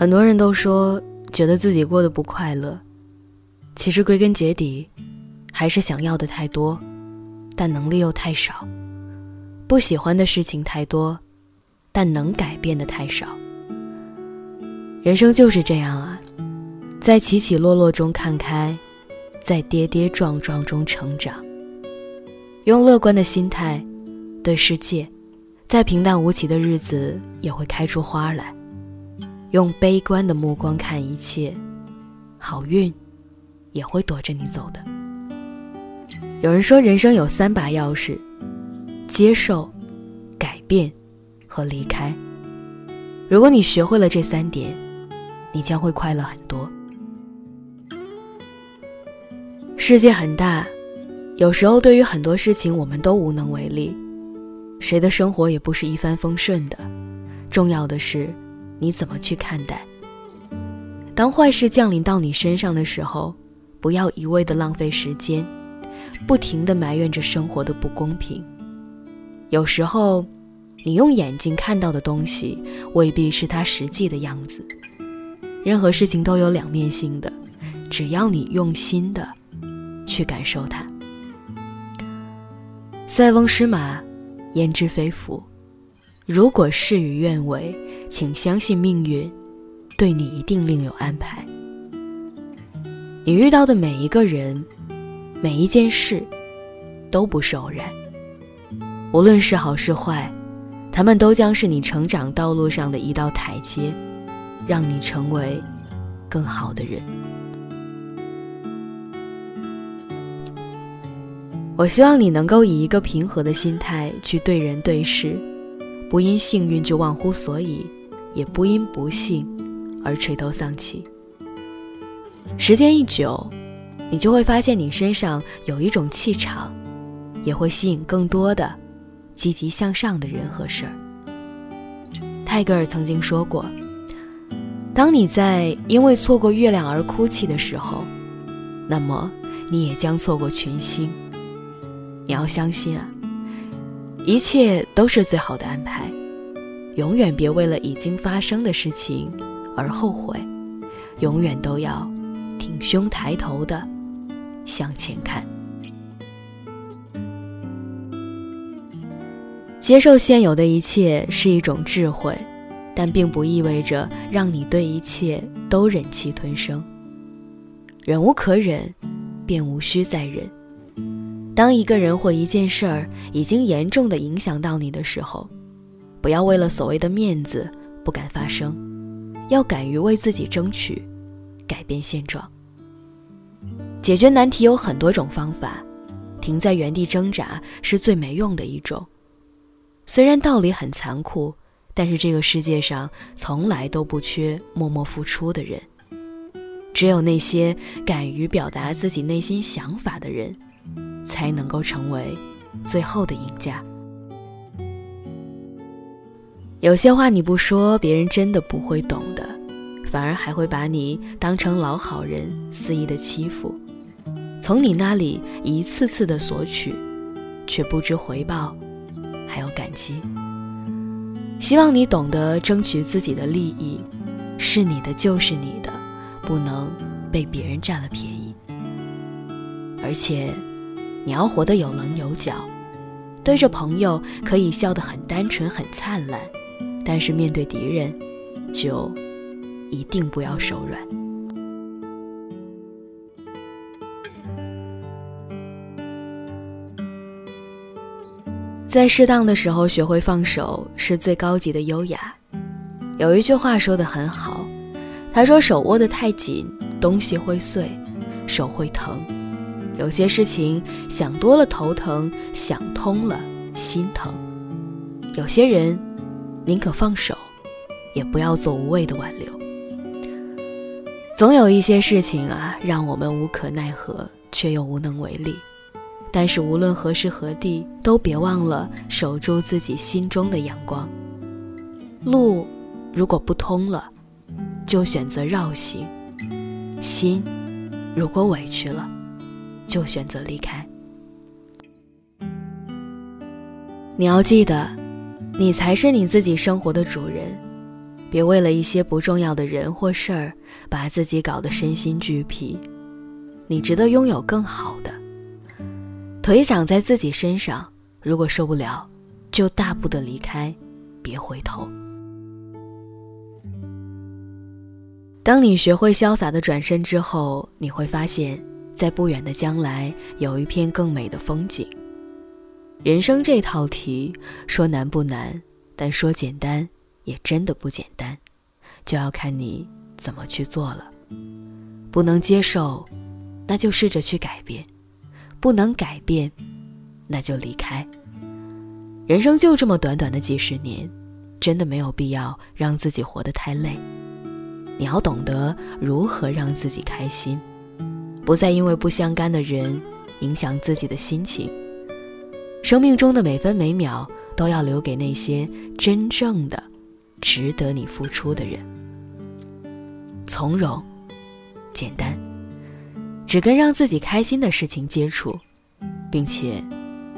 很多人都说觉得自己过得不快乐，其实归根结底，还是想要的太多，但能力又太少；不喜欢的事情太多，但能改变的太少。人生就是这样啊，在起起落落中看开，在跌跌撞撞中成长。用乐观的心态对世界，在平淡无奇的日子也会开出花来；用悲观的目光看一切，好运也会躲着你走的。有人说，人生有三把钥匙：接受、改变和离开。如果你学会了这三点，你将会快乐很多。世界很大。有时候，对于很多事情，我们都无能为力。谁的生活也不是一帆风顺的。重要的是，你怎么去看待。当坏事降临到你身上的时候，不要一味的浪费时间，不停的埋怨着生活的不公平。有时候，你用眼睛看到的东西，未必是它实际的样子。任何事情都有两面性的，只要你用心的去感受它。塞翁失马，焉知非福。如果事与愿违，请相信命运对你一定另有安排。你遇到的每一个人，每一件事，都不是偶然。无论是好是坏，他们都将是你成长道路上的一道台阶，让你成为更好的人。我希望你能够以一个平和的心态去对人对事，不因幸运就忘乎所以，也不因不幸而垂头丧气。时间一久，你就会发现你身上有一种气场，也会吸引更多的积极向上的人和事儿。泰戈尔曾经说过：“当你在因为错过月亮而哭泣的时候，那么你也将错过群星。”你要相信啊，一切都是最好的安排。永远别为了已经发生的事情而后悔，永远都要挺胸抬头的向前看。接受现有的一切是一种智慧，但并不意味着让你对一切都忍气吞声。忍无可忍，便无需再忍。当一个人或一件事儿已经严重的影响到你的时候，不要为了所谓的面子不敢发声，要敢于为自己争取，改变现状。解决难题有很多种方法，停在原地挣扎是最没用的一种。虽然道理很残酷，但是这个世界上从来都不缺默默付出的人，只有那些敢于表达自己内心想法的人。才能够成为最后的赢家。有些话你不说，别人真的不会懂的，反而还会把你当成老好人，肆意的欺负，从你那里一次次的索取，却不知回报，还有感激。希望你懂得争取自己的利益，是你的就是你的，不能被别人占了便宜，而且。你要活得有棱有角，对着朋友可以笑得很单纯很灿烂，但是面对敌人，就一定不要手软。在适当的时候学会放手，是最高级的优雅。有一句话说的很好，他说：“手握得太紧，东西会碎，手会疼。”有些事情想多了头疼，想通了心疼。有些人宁可放手，也不要做无谓的挽留。总有一些事情啊，让我们无可奈何，却又无能为力。但是无论何时何地，都别忘了守住自己心中的阳光。路如果不通了，就选择绕行；心如果委屈了，就选择离开。你要记得，你才是你自己生活的主人。别为了一些不重要的人或事儿，把自己搞得身心俱疲。你值得拥有更好的。腿长在自己身上，如果受不了，就大步的离开，别回头。当你学会潇洒的转身之后，你会发现，在不远的将来，有一片更美的风景。人生这套题，说难不难，但说简单也真的不简单，就要看你怎么去做了。不能接受，那就试着去改变；不能改变，那就离开。人生就这么短短的几十年，真的没有必要让自己活得太累。你要懂得如何让自己开心，不再因为不相干的人影响自己的心情。生命中的每分每秒都要留给那些真正的、值得你付出的人。从容、简单，只跟让自己开心的事情接触，并且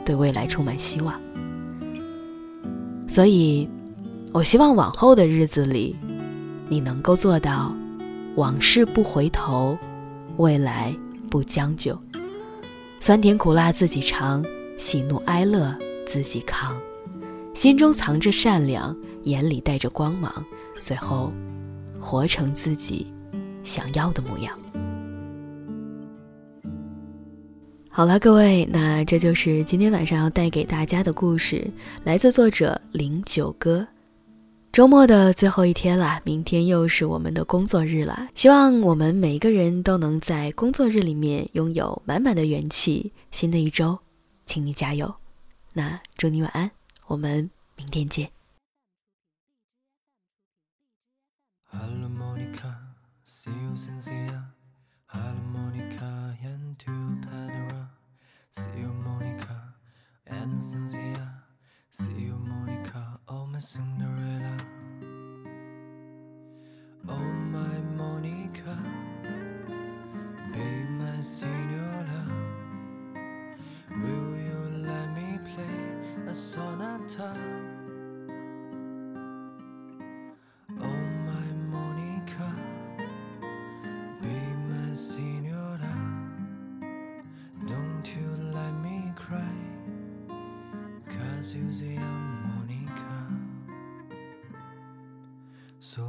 对未来充满希望。所以，我希望往后的日子里。你能够做到，往事不回头，未来不将就，酸甜苦辣自己尝，喜怒哀乐自己扛，心中藏着善良，眼里带着光芒，最后，活成自己想要的模样。好了，各位，那这就是今天晚上要带给大家的故事，来自作者零九哥。周末的最后一天了，明天又是我们的工作日了。希望我们每个人都能在工作日里面拥有满满的元气。新的一周，请你加油。那祝你晚安，我们明天见。Oh, my Monica, be my senora. Don't you let me cry, you're the Monica. So,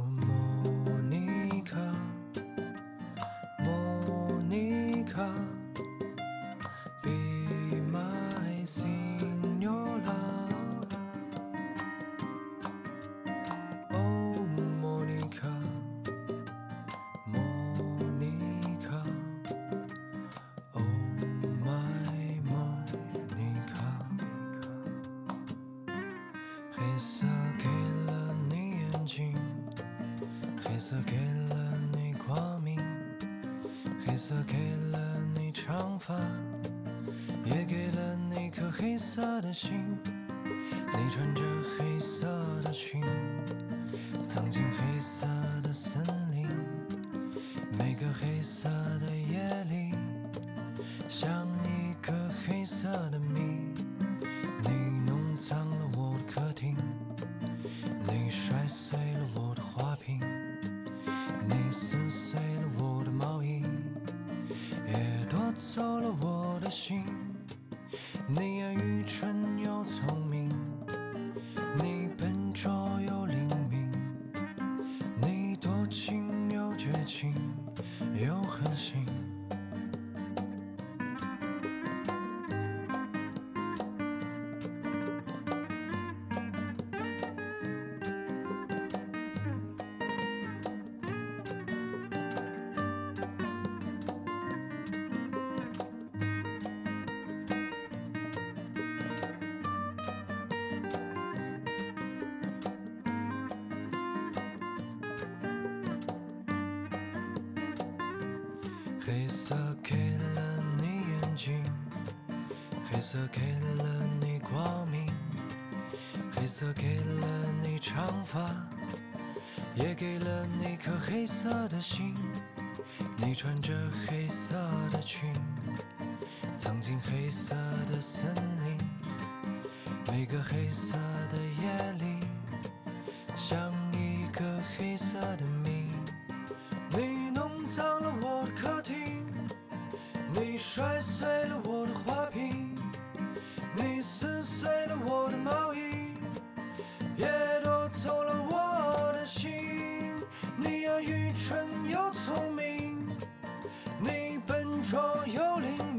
色给了你光明，黑色给了你长发，也给了你颗黑色的心。你穿着黑色的裙，藏进黑色的森林。每个黑色的夜里，像一个黑色的谜。的心。你也愚蠢色给了你眼睛，黑色给了你光明，黑色给了你长发，也给了你颗黑色的心。你穿着黑色的裙，藏进黑色的森林。每个黑色的夜里，像。若有灵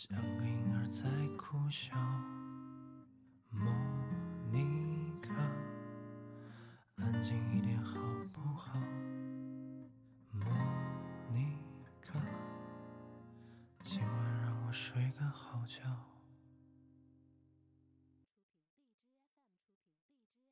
像个婴儿在哭笑。莫妮卡安静一点好不好莫妮卡今晚让我睡个好觉